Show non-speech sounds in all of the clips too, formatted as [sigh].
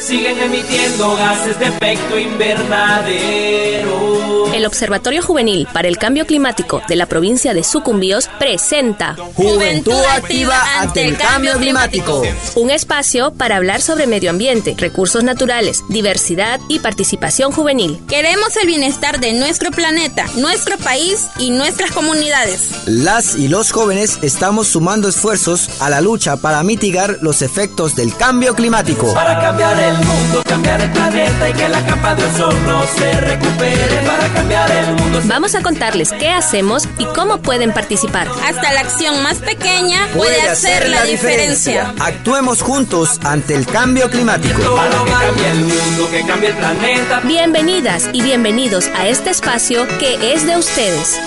Siguen emitiendo gases de efecto invernadero. El Observatorio Juvenil para el Cambio Climático de la provincia de Sucumbíos presenta Juventud Activa ante el Cambio Climático. Un espacio para hablar sobre medio ambiente, recursos naturales, diversidad y participación juvenil. Queremos el bienestar de nuestro planeta, nuestro país y nuestras comunidades. Las y los jóvenes estamos sumando esfuerzos a la lucha para mitigar los efectos del cambio climático. Para cambiar el mundo, cambiar el planeta y que la capa de ozono se recupere. Para cambiar el mundo. Vamos a contarles qué hacemos y cómo pueden participar. Hasta la acción más pequeña puede, hacer la diferencia. Actuemos juntos ante el cambio climático. Para que cambie el mundo, que cambie el planeta. Bienvenidas y bienvenidos a este espacio que es de ustedes.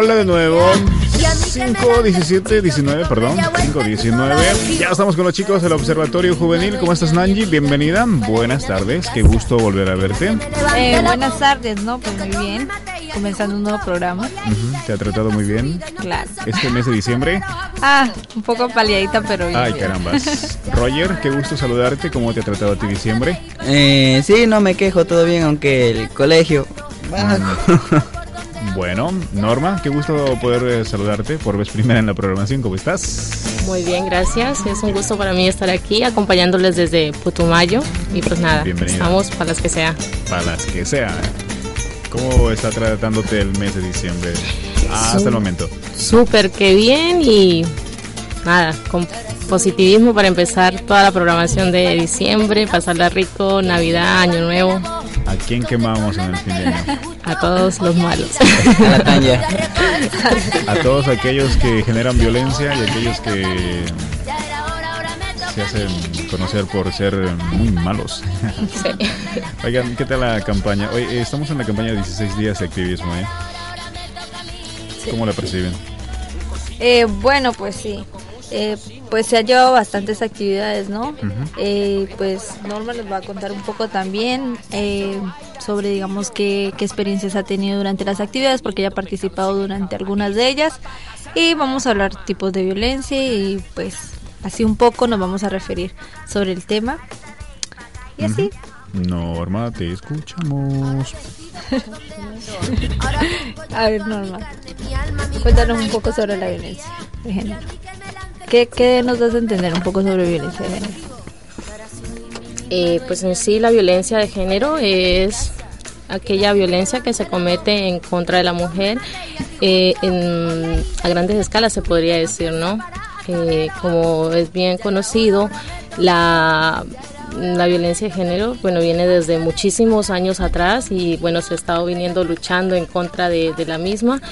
Hola de nuevo. 5, 17, 19, perdón. 5, 19. Ya estamos con los chicos del Observatorio Juvenil. ¿Cómo estás, Nanji? Bienvenida. Buenas tardes. Qué gusto volver a verte. Eh, buenas tardes, ¿no? Pues muy bien. Comenzando un nuevo programa. ¿Te ha tratado muy bien Claro. este mes de diciembre? Ah, un poco paliadita, pero bien. Ay, carambas. Roger, qué gusto saludarte. ¿Cómo te ha tratado a ti diciembre? Eh, sí, no me quejo, todo bien, aunque el colegio... [laughs] Bueno, Norma, qué gusto poder eh, saludarte por vez primera en la programación. ¿Cómo estás? Muy bien, gracias. Es un gusto para mí estar aquí acompañándoles desde Putumayo. Y pues nada, Bienvenida. estamos para las que sea. Para las que sea. ¿Cómo está tratándote el mes de diciembre hasta Sí. el momento? Súper que bien y nada, con positivismo para empezar toda la programación de diciembre, pasarla rico, Navidad, Año Nuevo, ¿A quién quemamos en el fin de año? a todos los malos. A la tanya. A todos aquellos que generan violencia y aquellos que se hacen conocer por ser muy malos. Sí. Oigan, ¿qué tal la campaña? Hoy eh, estamos en la campaña de 16 días de activismo, ¿eh? ¿Cómo la perciben? Eh, bueno, pues sí. Eh, pues se han llevado bastantes actividades, ¿no? Eh, pues Norma nos va a contar un poco también eh, sobre, digamos, qué, qué experiencias ha tenido durante las actividades, porque ella ha participado durante algunas de ellas. Y vamos a hablar tipos de violencia y pues así un poco nos vamos a referir sobre el tema. Y así. Norma, te escuchamos. [laughs] A ver, Norma, cuéntanos un poco sobre la violencia de género. ¿Qué, nos das a entender un poco sobre violencia de género? Eh, pues en sí la violencia de género es aquella violencia que se comete en contra de la mujer eh, en- a grandes escalas se podría decir, ¿no? Eh, como es bien conocido, la, la violencia de género, bueno, viene desde muchísimos años atrás y bueno, se ha estado viniendo luchando en contra de, la misma.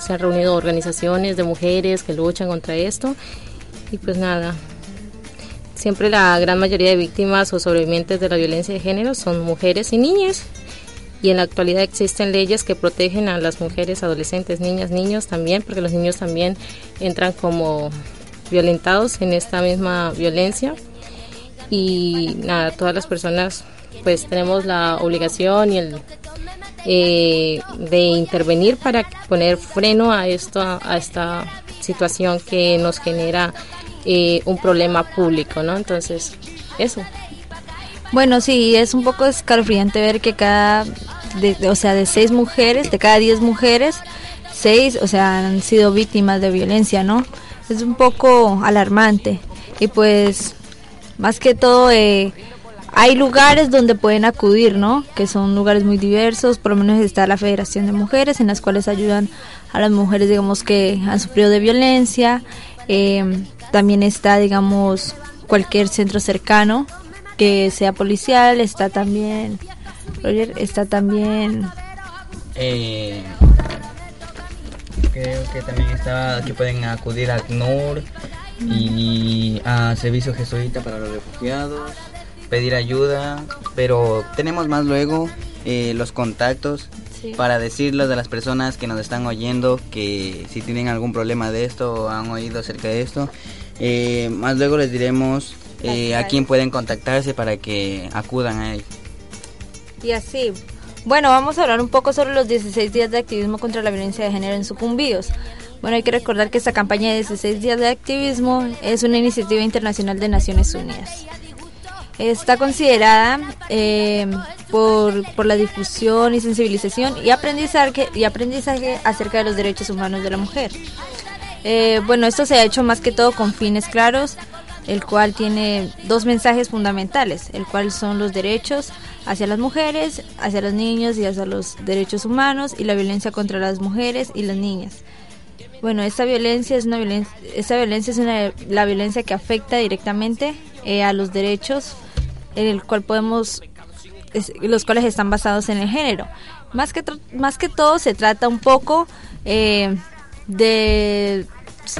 Se han reunido organizaciones de mujeres que luchan contra esto y pues nada, Siempre la gran mayoría de víctimas o sobrevivientes de la violencia de género son mujeres y niñas. Y en la actualidad existen leyes que protegen a las mujeres, adolescentes, niñas, niños también, porque los niños también entran como violentados en esta misma violencia. Y nada, todas las personas pues tenemos la obligación y el eh, de intervenir para poner freno a esto, a esta situación que nos genera eh, un problema público, ¿no? Entonces, eso. Bueno, sí, es un poco escalofriante ver que cada, o sea, de seis mujeres, de cada diez mujeres, seis, o sea, han sido víctimas de violencia, ¿no? Es un poco alarmante y pues, más que todo, eh, hay lugares donde pueden acudir, ¿no? Que son lugares muy diversos, por lo menos está la Federación de Mujeres, en las cuales ayudan a las mujeres, digamos, que han sufrido de violencia. Eh, también está, digamos, cualquier centro cercano que sea policial, está también, Roger, está también... Eh, creo que también está, que pueden acudir a ACNUR y a Servicio Jesuita para los Refugiados, pedir ayuda, pero tenemos más luego eh, los contactos Sí. para decirles a las personas que nos están oyendo que si tienen algún problema de esto o han oído acerca de esto, eh, más luego les diremos eh, a quién pueden contactarse para que acudan a él. Y así. Bueno, vamos a hablar un poco sobre los 16 días de activismo contra la violencia de género en sucumbíos. Bueno, hay que recordar que esta campaña de 16 días de activismo es una iniciativa internacional de Naciones Unidas. Está considerada eh, por, por la difusión y sensibilización y aprendizaje, y aprendizaje acerca de los derechos humanos de la mujer. Eh, bueno, esto se ha hecho más que todo con fines claros, el cual tiene dos mensajes fundamentales, el cual son los derechos hacia las mujeres, hacia los niños y hacia los derechos humanos y la violencia contra las mujeres y las niñas. Bueno, esta violencia es una violencia, esta violencia es una, la violencia que afecta directamente eh, a los derechos, en el cual podemos, los cuales están basados en el género. Más que más que todo se trata un poco eh, de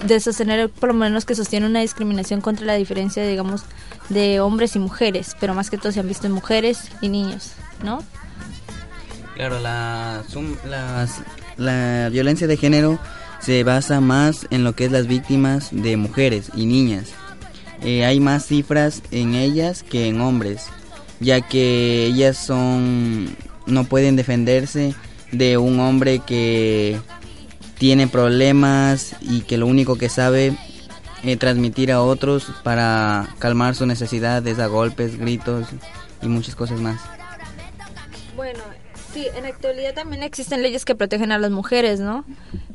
de sostener por lo menos que sostiene una discriminación contra la diferencia, digamos, de hombres y mujeres, pero más que todo se han visto en mujeres y niños, ¿no? Claro, la, las- la violencia de género se basa más en lo que es las víctimas de mujeres y niñas. Eh, hay más cifras en ellas que en hombres, ya que ellas son no pueden defenderse de un hombre que tiene problemas y que lo único que sabe eh, transmitir a otros para calmar su necesidad es a golpes, gritos y muchas cosas más. Bueno, sí, en la actualidad también existen leyes que protegen a las mujeres, ¿no?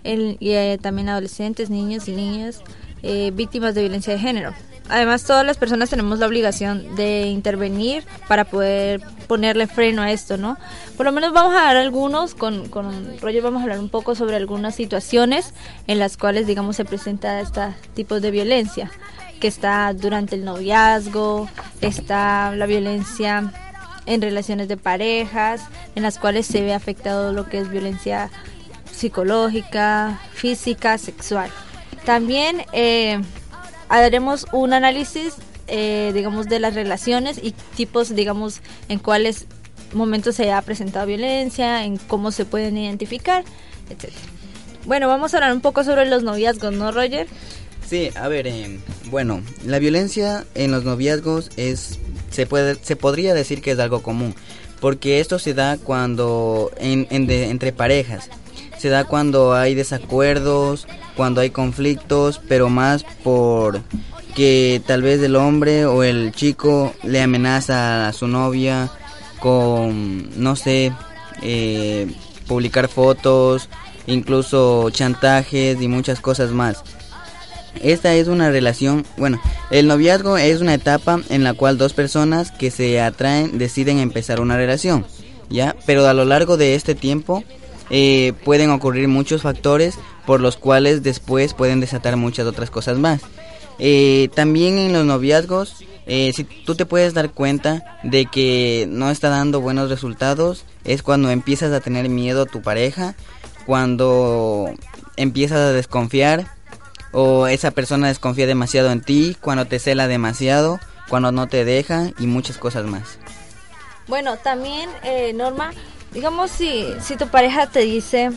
El- y eh, también adolescentes, niños y niñas eh, víctimas de violencia de género. Además, todas las personas tenemos la obligación de intervenir para poder ponerle freno a esto, ¿no? Por lo menos vamos a dar algunos, con, con Roger vamos a hablar un poco sobre algunas situaciones en las cuales, digamos, se presenta este tipo de violencia, que está durante el noviazgo, está la violencia en relaciones de parejas, en las cuales se ve afectado lo que es violencia psicológica, física, sexual. También eh, haremos un análisis, eh, digamos, de las relaciones y tipos, digamos, en cuáles momentos se ha presentado violencia, en cómo se pueden identificar, etc. Bueno, vamos a hablar un poco sobre los noviazgos, ¿no, Roger? Sí, a ver, eh, bueno, la violencia en los noviazgos es, se puede, se podría decir que es algo común, porque esto se da cuando, en, en de- entre parejas, se da cuando hay desacuerdos, cuando hay conflictos, pero más por que tal vez el hombre o el chico le amenaza a su novia con, no sé, eh, publicar fotos, incluso chantajes y muchas cosas más. Esta es una relación, bueno, el noviazgo es una etapa en la cual dos personas que se atraen deciden empezar una relación, ¿ya? Pero a lo largo de este tiempo eh, pueden ocurrir muchos factores por los cuales después pueden desatar muchas otras cosas más. Eh, también en los noviazgos, eh, si tú te puedes dar cuenta de que no está dando buenos resultados, es cuando empiezas a tener miedo a tu pareja, cuando empiezas a desconfiar o esa persona desconfía demasiado en ti, cuando te cela demasiado, cuando no te deja y muchas cosas más. Bueno, también, Norma, digamos si, si tu pareja te dice,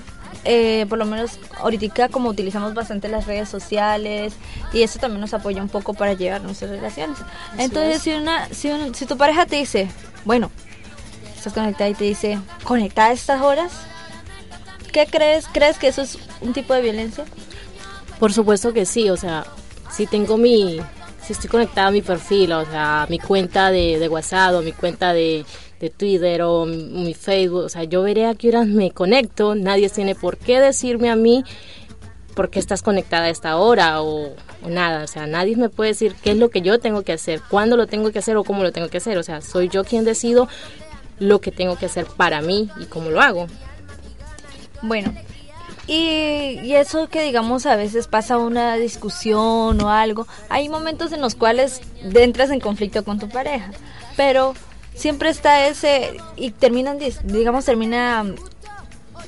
eh, por lo menos ahorita como utilizamos bastante las redes sociales y eso también nos apoya un poco para llevar nuestras relaciones. Entonces, es. si, una, si, un- si tu pareja te dice, bueno, estás conectada y te dice, conectada a estas horas, ¿qué crees? ¿Crees que eso es un tipo de violencia? Por supuesto que sí, o sea, si tengo mi, si estoy conectada a mi perfil, o sea, mi cuenta de, de WhatsApp o mi cuenta de, de Twitter o mi, Facebook, o sea, yo veré a qué horas me conecto, nadie tiene por qué decirme a mí por qué estás conectada a esta hora o nada, o sea, nadie me puede decir qué es lo que yo tengo que hacer, cuándo lo tengo que hacer o cómo lo tengo que hacer, o sea, soy yo quien decido lo que tengo que hacer para mí y cómo lo hago. Bueno, y eso que digamos a veces pasa una discusión o algo, hay momentos en los cuales entras en conflicto con tu pareja, pero siempre está ese y terminan, digamos, termina mm,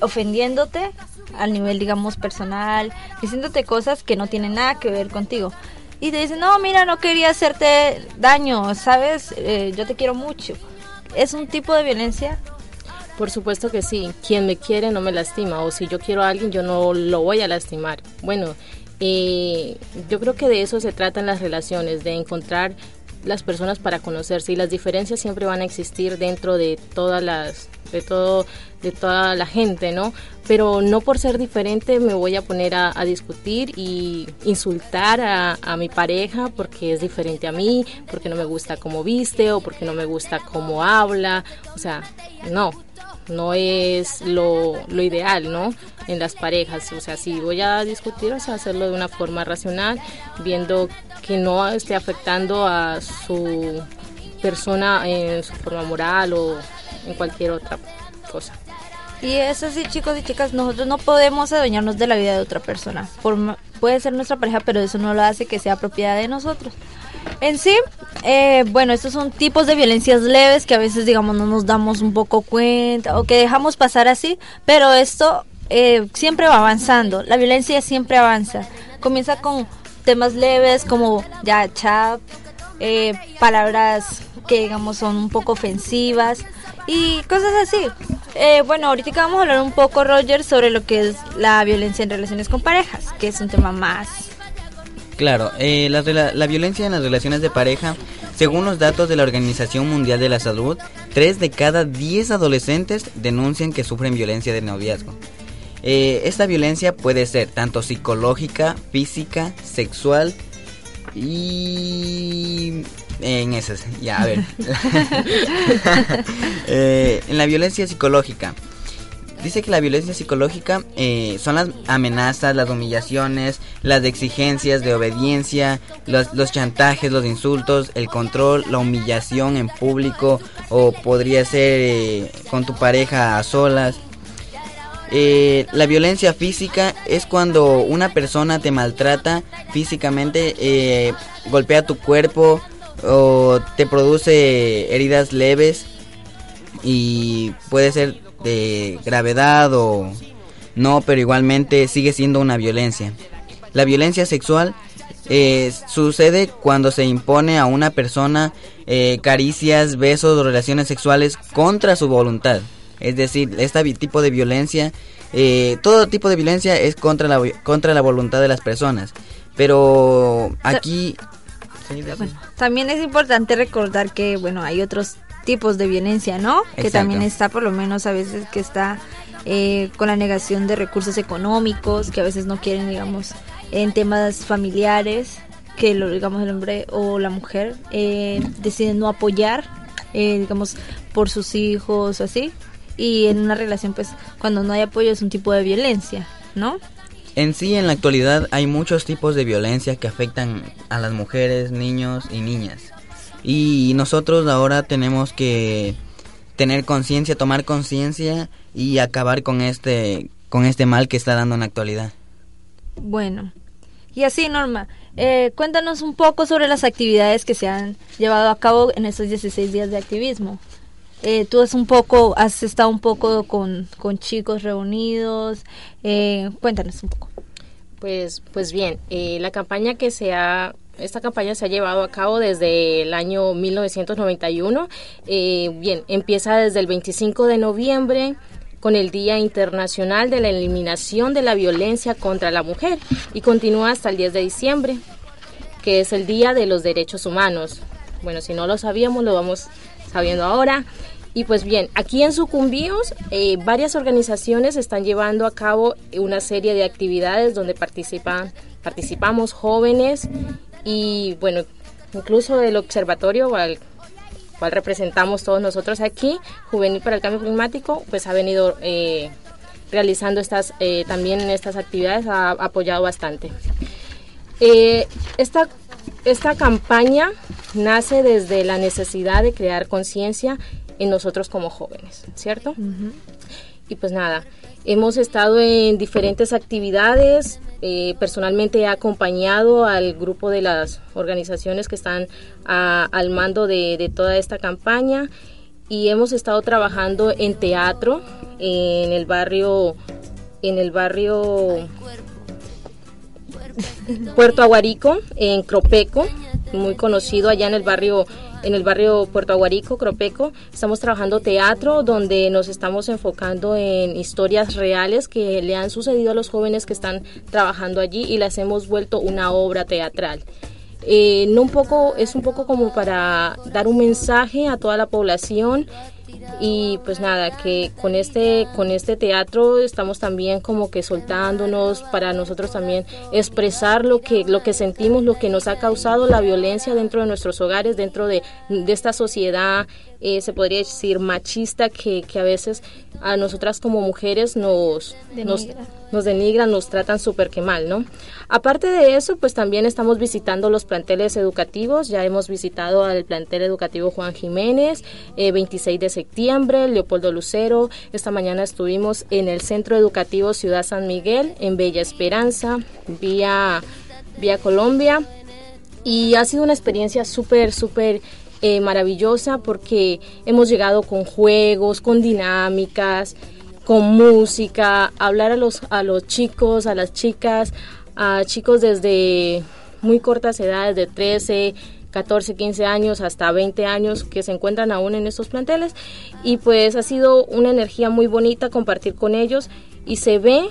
ofendiéndote al nivel, digamos, personal, diciéndote cosas que no tienen nada que ver contigo. Y te dicen, no, mira, no quería hacerte daño, ¿sabes? Eh, yo te quiero mucho. ¿Es un tipo de violencia? Por supuesto que sí, quien me quiere no me lastima, o si yo quiero a alguien yo no lo voy a lastimar. Bueno, eh, yo creo que de eso se trata en las relaciones, de encontrar las personas para conocerse y las diferencias siempre van a existir dentro de todas las de todo de toda la gente no pero no por ser diferente me voy a poner a, discutir y insultar a, a mi pareja porque es diferente a mí porque no me gusta cómo viste o porque no me gusta cómo habla. O sea no no es lo, lo ideal, ¿no? En las parejas, o sea, si voy a discutir, o sea, hacerlo de una forma racional, viendo no esté afectando a su persona en su forma moral o en cualquier otra cosa. Y es así, chicos y chicas, nosotros no podemos adueñarnos de la vida de otra persona. Puede ser nuestra pareja, pero eso no lo hace que sea propiedad de nosotros. En sí, eh, bueno, estos son tipos de violencias leves que a veces, digamos, no nos damos un poco cuenta o que dejamos pasar así, pero esto eh, siempre va avanzando. La violencia siempre avanza. Comienza con temas leves como ya chat, eh, palabras que digamos son un poco ofensivas y cosas así. Eh, bueno, ahorita vamos a hablar un poco, Roger, sobre lo que es la violencia en relaciones con parejas, que es un tema más Claro, eh, la, la violencia en las relaciones de pareja, según los datos de la Organización Mundial de la Salud, 3 de cada 10 adolescentes denuncian que sufren violencia de noviazgo. Eh, esta violencia puede ser tanto psicológica, física, sexual y... En esas, ya, a ver. [laughs] Eh, en la violencia psicológica. Dice que la violencia psicológica eh, son las amenazas, las humillaciones, las exigencias de obediencia, los, los chantajes, los insultos, el control, la humillación en público o podría ser eh, con tu pareja a solas. Eh, la violencia física es cuando una persona te maltrata físicamente, eh, golpea tu cuerpo o te produce heridas leves y puede ser de gravedad o no, pero igualmente sigue siendo una violencia. La violencia sexual eh, sucede cuando se impone a una persona eh, caricias, besos o relaciones sexuales contra su voluntad. Es decir, este tipo de violencia, eh, todo tipo de violencia es contra la, contra la voluntad de las personas. Pero aquí... También es importante recordar que, bueno, hay otros tipos de violencia, ¿no? Que también está, por lo menos a veces, que está eh, con la negación de recursos económicos, que a veces no quieren, digamos, en temas familiares, que, lo, digamos, el hombre o la mujer eh, deciden no apoyar, eh, digamos, por sus hijos o así. Y en una relación, pues, cuando no hay apoyo es un tipo de violencia, ¿no? En sí, en la actualidad hay muchos tipos de violencia que afectan a las mujeres, niños y niñas. Y nosotros ahora tenemos que tener conciencia, tomar conciencia y acabar con este con este mal que está dando en la actualidad. Bueno, y así Norma, eh, cuéntanos un poco sobre las actividades que se han llevado a cabo en estos 16 días de activismo. Eh, tú has un poco, has estado un poco con, con chicos reunidos, eh, cuéntanos un poco. Pues, pues bien, eh, la campaña que se ha, esta campaña se ha llevado a cabo desde el año 1991. Eh, bien, empieza desde el 25 de noviembre con el Día Internacional de la Eliminación de la Violencia contra la Mujer y continúa hasta el 10 de diciembre, que es el Día de los Derechos Humanos. Bueno, si no lo sabíamos, lo vamos sabiendo ahora. Y pues bien, aquí en Sucumbíos eh, varias organizaciones están llevando a cabo una serie de actividades donde participan, participamos jóvenes y bueno, incluso el observatorio al cual representamos todos nosotros aquí, Juvenil para el Cambio Climático, pues ha venido eh, realizando estas, eh, también estas actividades, ha apoyado bastante. Esta, esta campaña nace desde la necesidad de crear conciencia en nosotros como jóvenes, ¿cierto? Y pues nada, hemos estado en diferentes actividades. eh, personalmente he acompañado al grupo de las organizaciones que están a- al mando de, de toda esta campaña y hemos estado trabajando en teatro en el barrio en el barrio Puerto Aguarico, en Cropeco, muy conocido allá en el barrio en el barrio Puerto Aguarico, Cropeco. Estamos trabajando teatro donde nos estamos enfocando en historias reales que le han sucedido a los jóvenes que están trabajando allí y las hemos vuelto una obra teatral. Eh, no un poco, es un poco como para dar un mensaje a toda la población y pues nada que con este con este teatro estamos también como que soltándonos para nosotros también expresar lo que lo que sentimos lo que nos ha causado la violencia dentro de nuestros hogares dentro de, de esta sociedad eh, se podría decir machista que, que a veces a nosotras como mujeres nos nos, Denigra. nos denigran, nos tratan súper que mal, ¿no? Aparte de eso, pues también estamos visitando los planteles educativos, ya hemos visitado al plantel educativo Juan Jiménez, eh, 26 de septiembre, Leopoldo Lucero, esta mañana estuvimos en el Centro Educativo Ciudad San Miguel, en Bella Esperanza, vía, vía Colombia, y ha sido una experiencia súper, súper eh, maravillosa porque hemos llegado con juegos, con dinámicas, con música, hablar a los, a los chicos, a las chicas, a chicos desde muy cortas edades, de 13, 14, 15 años hasta 20 años que se encuentran aún en estos planteles. Y pues ha sido una energía muy bonita compartir con ellos y se ve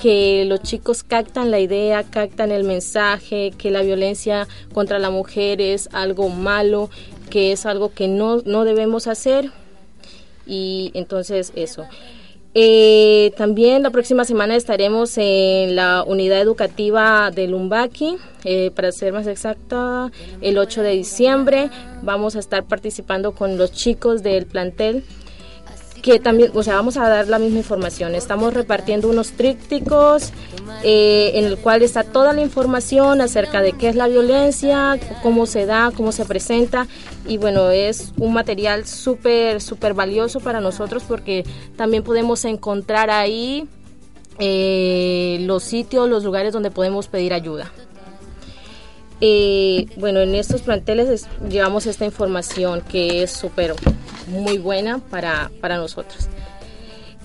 que los chicos captan la idea, captan el mensaje, que la violencia contra la mujer es algo malo, que es algo que no, no debemos hacer y entonces eso. Eh, también la próxima semana estaremos en la unidad educativa de Lumbaki, eh, para ser más exacta, el 8 de diciembre. Vamos a estar participando con los chicos del plantel que también, o sea, vamos a dar la misma información. Estamos repartiendo unos trípticos eh, en el cual está toda la información acerca de qué es la violencia, cómo se da, cómo se presenta y bueno, es un material súper, súper valioso para nosotros porque también podemos encontrar ahí eh, los sitios, los lugares donde podemos pedir ayuda. Eh, bueno, en estos planteles es- llevamos esta información que es súper muy buena para, para nosotros.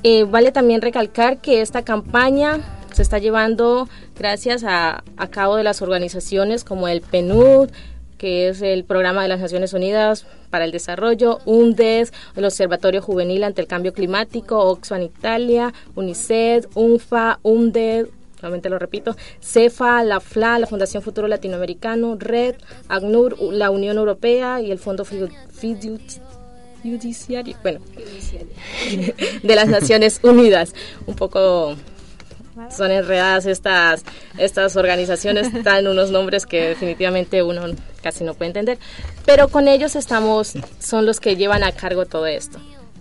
Eh, vale también recalcar que esta campaña se está llevando gracias a, a cabo de las organizaciones como el PNUD, que es el Programa de las Naciones Unidas para el Desarrollo, UNDES, el Observatorio Juvenil ante el Cambio Climático, Oxfam Italia, UNICEF, UNFA, UNDED, nuevamente lo repito, CEFA, la FLA, la Fundación Futuro Latinoamericano, RED, ACNUR, la Unión Europea y el Fondo Fidu- Fidu- Judiciario, bueno, de las Naciones Unidas. Un poco son enredadas estas, estas organizaciones, están unos nombres que definitivamente uno casi no puede entender, pero con ellos estamos, son los que llevan a cargo todo esto.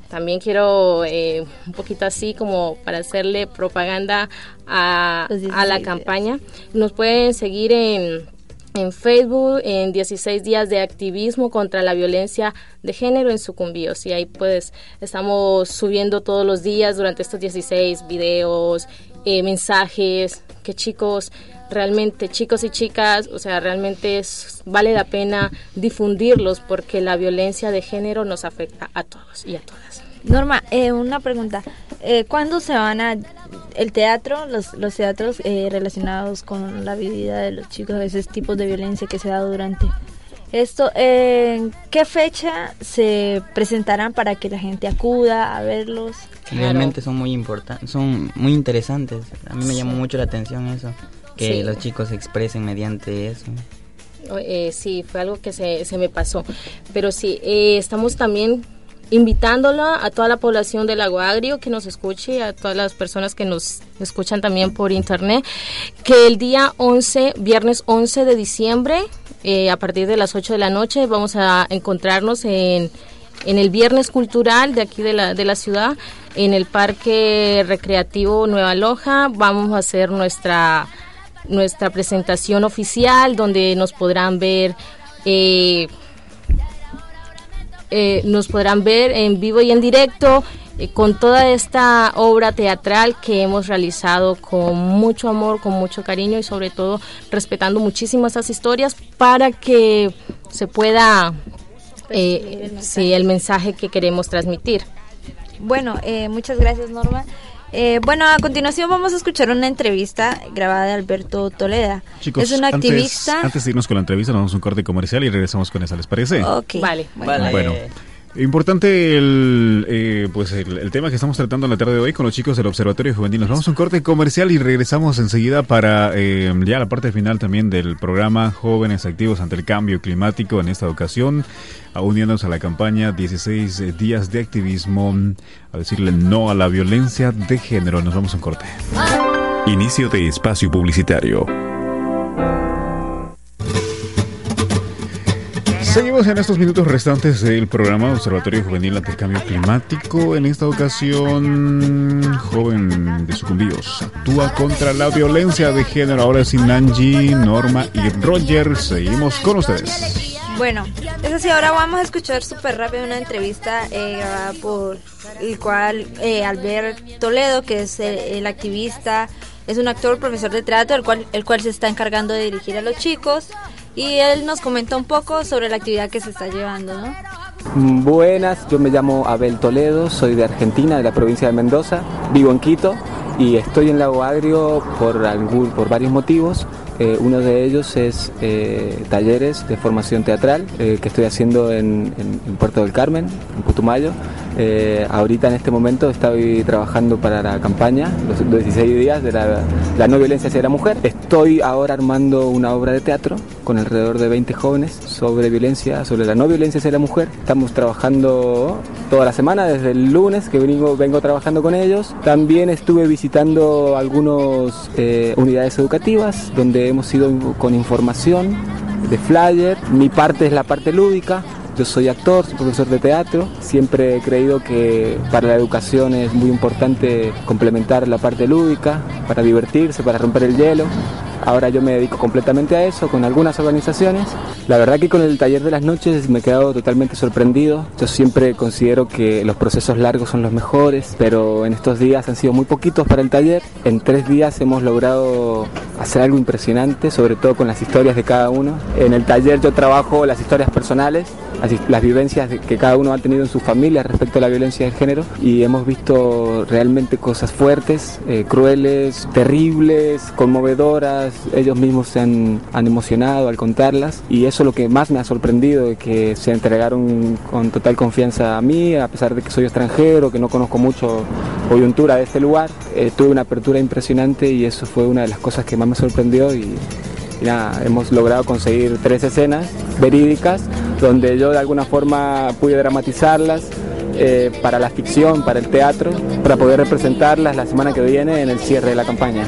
También quiero eh, un poquito así como para hacerle propaganda a, a la 16 campaña. Nos pueden seguir en, en Facebook en 16 días de activismo contra la violencia de género en sucumbíos y ahí pues estamos subiendo todos los días durante estos 16 videos, eh, mensajes que chicos realmente chicos y chicas, o sea, realmente vale la pena difundirlos porque la violencia de género nos afecta a todos y a todas. Norma, eh, una pregunta. Eh, ¿Cuándo se van a el teatro, los, los teatros eh, relacionados con la vida de los chicos, esos tipos de violencia que se da durante esto? eh, ¿En qué fecha se presentarán para que la gente acuda a verlos? Realmente son muy importantes, son muy interesantes. A mí me llamó mucho la atención eso, que Sí. los chicos se expresen mediante eso. Eh, sí, fue algo que se, se me pasó. Pero sí, eh, estamos también invitándola a toda la población del Lago Agrio que nos escuche, a todas las personas que nos escuchan también por internet, que el día 11, viernes 11 de diciembre, eh, a partir de las 8 de la noche, vamos a encontrarnos en, en el Viernes Cultural de aquí de la, de la ciudad, en el Parque Recreativo Nueva Loja. Vamos a hacer nuestra nuestra presentación oficial donde nos podrán ver eh, eh, nos podrán ver en vivo y en directo eh, con toda esta obra teatral que hemos realizado con mucho amor, con mucho cariño y sobre todo respetando muchísimo esas historias para que se pueda eh, sí, el mensaje que queremos transmitir. Bueno, eh, muchas gracias Norma. Eh, bueno, a continuación vamos a escuchar una entrevista grabada de Alberto Toleda. Chicos, es un antes- activista. Antes, de irnos con la entrevista, nos vamos a un corte comercial y regresamos con esa, ¿les parece? Ok. Vale. Bueno. Bueno, importante el, eh, pues el, tema que estamos tratando en la tarde de hoy con los chicos del Observatorio Juvenil. Nos vamos a un corte comercial y regresamos enseguida para eh, ya la parte final también del programa Jóvenes Activos ante el Cambio Climático en esta ocasión, uniéndonos a la campaña 16 días de activismo a decirle no a la violencia de género. Nos vamos a un corte. Inicio de espacio publicitario. Seguimos en estos minutos restantes del programa Observatorio Juvenil ante el Cambio Climático. En esta ocasión, joven de sucumbíos actúa contra la violencia de género. Ahora sin Angie, Norma y Roger. Seguimos con ustedes. Bueno, es así, ahora vamos a escuchar súper rápido una entrevista eh, grabada por el cual eh, Albert Toledo, que es eh, el activista, es un actor, profesor de teatro, el cual, el cual se está encargando de dirigir a los chicos. Y él nos comenta un poco sobre la actividad que se está llevando, ¿no? Buenas, yo me llamo Abel Toledo, soy de Argentina, de la provincia de Mendoza, vivo en Quito y estoy en Lago Agrio por, algún, por varios motivos. Eh, uno de ellos es eh, talleres de formación teatral eh, que estoy haciendo en, en- en Puerto del Carmen, en Putumayo. Eh, ahorita en este momento estoy trabajando para la campaña, los, los 16 días de la, no violencia hacia la mujer. Estoy ahora armando una obra de teatro con alrededor de 20 jóvenes sobre violencia, sobre la no violencia hacia la mujer. Estamos trabajando toda la semana, desde el lunes que vengo, vengo trabajando con ellos. También estuve visitando algunas unidades educativas donde hemos ido con información de flyer. Mi parte es la parte lúdica. Yo soy actor, soy profesor de teatro. Siempre he creído que para la educación es muy importante complementar la parte lúdica, para divertirse, para romper el hielo. Ahora yo me dedico completamente a eso con algunas organizaciones. La verdad que con el taller de las noches me he quedado totalmente sorprendido. Yo siempre considero que los procesos largos son los mejores, pero en estos días han sido muy poquitos para el taller. En tres días hemos logrado hacer algo impresionante, sobre todo con las historias de cada uno. En el taller yo trabajo las historias personales, las, vivencias que cada uno ha tenido en su familia respecto a la violencia de género y hemos visto realmente cosas fuertes, eh, crueles, terribles, conmovedoras. Ellos mismos se han, emocionado al contarlas y eso es lo que más me ha sorprendido, que se entregaron con total confianza a mí, a pesar de que soy extranjero, que no conozco mucho coyuntura de este lugar. Eh, tuve una apertura impresionante y eso fue una de las cosas que más me sorprendió y hemos logrado conseguir tres escenas verídicas donde yo de alguna forma pude dramatizarlas eh, para la ficción, para el teatro, para poder representarlas la semana que viene en el cierre de la campaña.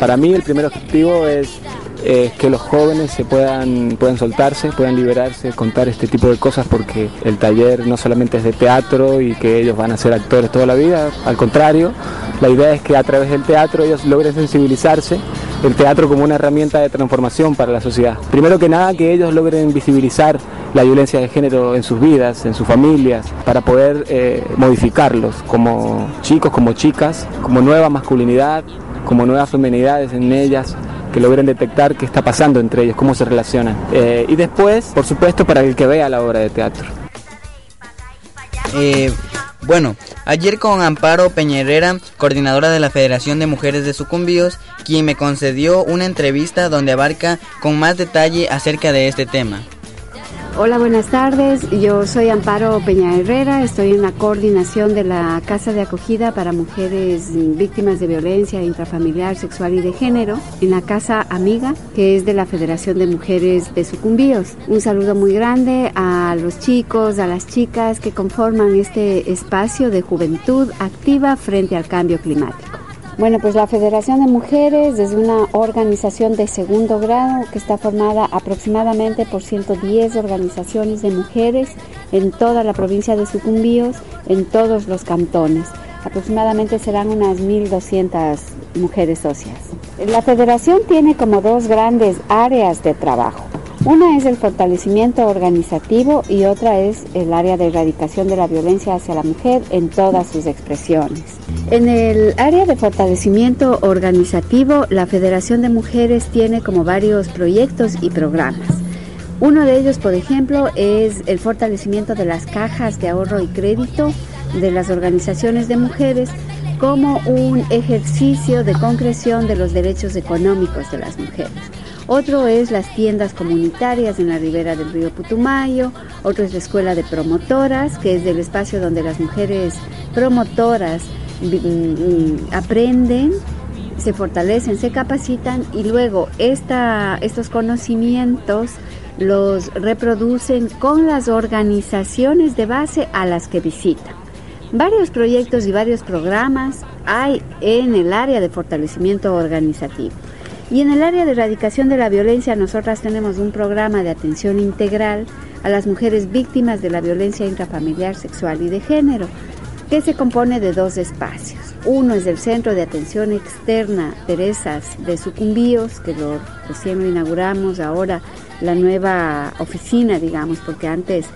Para mí el primer objetivo es eh, que los jóvenes se puedan, puedan soltarse, puedan liberarse, contar este tipo de cosas porque el taller no solamente es de teatro y que ellos van a ser actores toda la vida, al contrario, la idea es que a través del teatro ellos logren sensibilizarse, el teatro como una herramienta de transformación para la sociedad. Primero que nada que ellos logren visibilizar la violencia de género en sus vidas, en sus familias, para poder eh, modificarlos como chicos, como chicas, como nueva masculinidad, como nuevas feminidades en ellas, que logren detectar qué está pasando entre ellos, cómo se relacionan. Eh, y después, por supuesto, para el que vea la obra de teatro. Eh, bueno, ayer con Amparo Peñerera, coordinadora de la Federación de Mujeres de Sucumbíos, quien me concedió una entrevista donde abarca con más detalle acerca de este tema. Hola, buenas tardes. Yo soy Amparo Peña Herrera. Estoy en la coordinación de la Casa de Acogida para Mujeres Víctimas de Violencia Intrafamiliar, Sexual y de Género, en la Casa Amiga, que es de la Federación de Mujeres de Sucumbíos. Un saludo muy grande a los chicos, a las chicas que conforman este espacio de juventud activa frente al cambio climático. Bueno, pues la Federación de Mujeres es una organización de segundo grado que está formada aproximadamente por 110 organizaciones de mujeres en toda la provincia de Sucumbíos, en todos los cantones. Aproximadamente serán unas 1.200 mujeres socias. La federación tiene como dos grandes áreas de trabajo. Una es el fortalecimiento organizativo y otra es el área de erradicación de la violencia hacia la mujer en todas sus expresiones. En el área de fortalecimiento organizativo, la Federación de Mujeres tiene como varios proyectos y programas. Uno de ellos, por ejemplo, es el fortalecimiento de las cajas de ahorro y crédito de las organizaciones de mujeres como un ejercicio de concreción de los derechos económicos de las mujeres. Otro es las tiendas comunitarias en la ribera del río Putumayo, otro es la escuela de promotoras, que es el espacio donde las mujeres promotoras mm, aprenden, se fortalecen, se capacitan y luego esta, estos conocimientos los reproducen con las organizaciones de base a las que visitan. Varios proyectos y varios programas hay en el área de fortalecimiento organizativo. Y en el área de erradicación de la violencia, nosotras tenemos un programa de atención integral a las mujeres víctimas de la violencia intrafamiliar, sexual y de género, que se compone de dos espacios. Uno es el Centro de Atención Externa Teresas de Sucumbíos, que lo recién lo inauguramos, ahora la nueva oficina, digamos, porque antes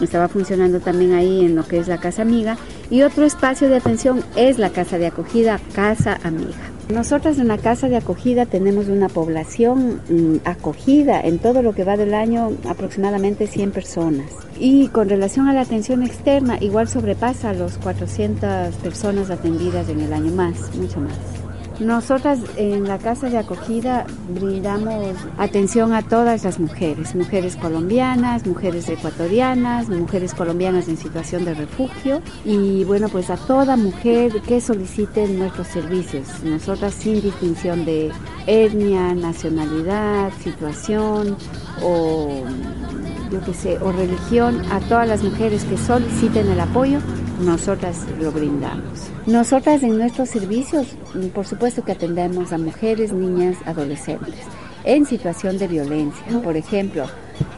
estaba funcionando también ahí en lo que es la Casa Amiga. Y otro espacio de atención es la Casa de Acogida, Casa Amiga. Nosotras en la Casa de Acogida tenemos una población mm, acogida en todo lo que va del año aproximadamente 100 personas. Y con relación a la atención externa, igual sobrepasa los 400 personas atendidas en el año más, mucho más. Nosotras en la casa de acogida brindamos atención a todas las mujeres, mujeres colombianas, mujeres ecuatorianas, mujeres colombianas en situación de refugio y bueno, pues a toda mujer que solicite nuestros servicios. Nosotras sin distinción de etnia, nacionalidad, situación o yo qué sé, o religión, a todas las mujeres que soliciten el apoyo, nosotras lo brindamos. Nosotras en nuestros servicios, por supuesto que atendemos a mujeres, niñas, adolescentes en situación de violencia. Por ejemplo,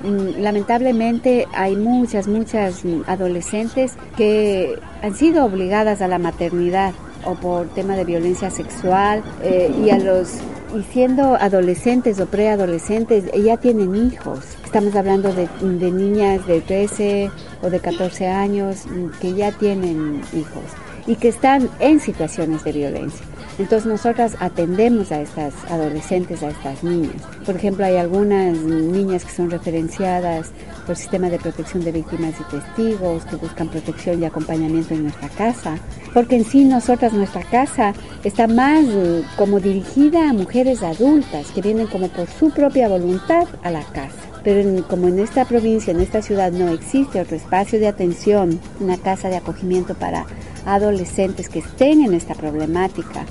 mm, lamentablemente hay muchas, muchas adolescentes que han sido obligadas a la maternidad o por tema de violencia sexual eh, y a los y siendo adolescentes o preadolescentes ya tienen hijos. Estamos hablando de, de niñas de 13 o de 14 años que ya tienen hijos y que están en situaciones de violencia. Entonces nosotras atendemos a estas adolescentes, a estas niñas. Por ejemplo, hay algunas niñas que son referenciadas por el sistema de protección de víctimas y testigos, que buscan protección y acompañamiento en nuestra casa, porque en sí nosotras, nuestra casa, está más eh, como dirigida a mujeres adultas que vienen como por su propia voluntad a la casa. Pero como en esta provincia, en esta ciudad no existe otro espacio de atención, una casa de acogimiento para adolescentes que estén en esta problemática,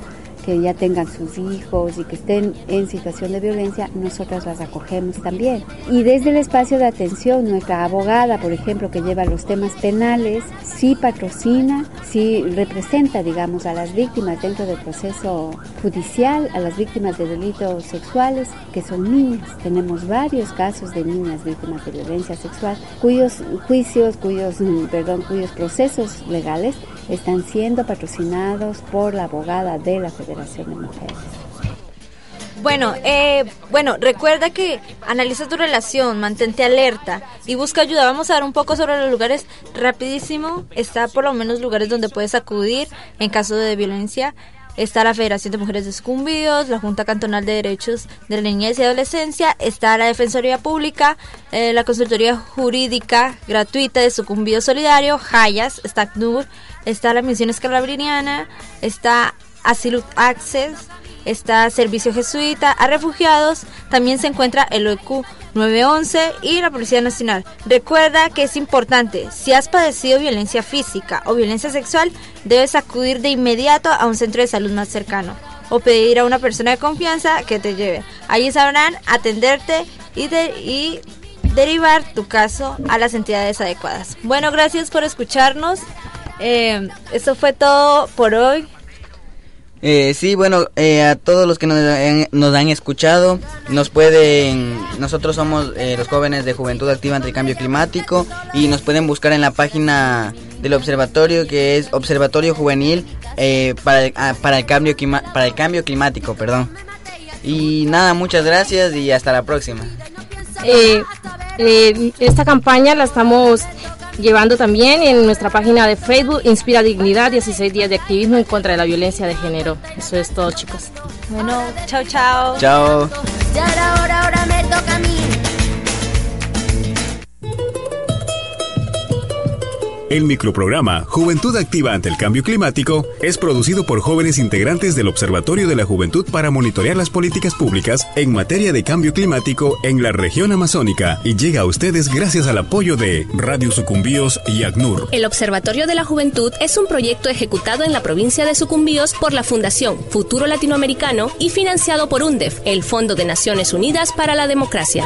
que ya tengan sus hijos y que estén en situación de violencia, nosotras las acogemos también. Y desde el espacio de atención, nuestra abogada, por ejemplo, que lleva los temas penales, sí patrocina, sí representa, digamos, a las víctimas dentro del proceso judicial, a las víctimas de delitos sexuales, que son niñas. Tenemos varios casos de niñas víctimas de violencia sexual, cuyos juicios, cuyos, perdón, cuyos procesos legales están siendo patrocinados por la abogada de la Federación de Mujeres. Bueno, eh, bueno, recuerda que analiza tu relación, mantente alerta y busca ayuda. Vamos a dar un poco sobre los lugares rapidísimo. Está por lo menos lugares donde puedes acudir en caso de violencia. Está la Federación de Mujeres de Sucumbíos, la Junta Cantonal de Derechos de la Niñez y Adolescencia, está la Defensoría Pública, eh, la Consultoría Jurídica Gratuita de Sucumbíos Solidario, Hayas, está ACNUR, está la Misión Escalabriniana, está Asylum Access, está Servicio Jesuita a Refugiados, también se encuentra el OEQ 911 y la Policía Nacional. Recuerda que es importante, si has padecido violencia física o violencia sexual, debes acudir de inmediato a un centro de salud más cercano o pedir a una persona de confianza que te lleve. Allí sabrán atenderte y, y derivar tu caso a las entidades adecuadas. Bueno, gracias por escucharnos. Eh, eso fue todo por hoy. Eh, sí, bueno, eh, a todos los que nos han, nos han escuchado, nos pueden, nosotros somos eh, los jóvenes de Juventud Activa ante el Cambio Climático y nos pueden buscar en la página del observatorio que es Observatorio Juvenil eh, para, el, ah, para, el cambio para el cambio climático, perdón. Y nada, muchas gracias y hasta la próxima. Eh, eh, esta campaña la estamos llevando también en nuestra página de Facebook, Inspira Dignidad, 16 días de activismo en contra de la violencia de género. Eso es todo, chicos. Bueno, chao, chao. Chao. Ya era hora, ahora me toca a mí. El microprograma Juventud Activa ante el Cambio Climático es producido por jóvenes integrantes del Observatorio de la Juventud para monitorear las políticas públicas en materia de cambio climático en la región amazónica y llega a ustedes gracias al apoyo de Radio Sucumbíos y ACNUR. El Observatorio de la Juventud es un proyecto ejecutado en la provincia de Sucumbíos por la Fundación Futuro Latinoamericano y financiado por UNDEF, el Fondo de Naciones Unidas para la Democracia.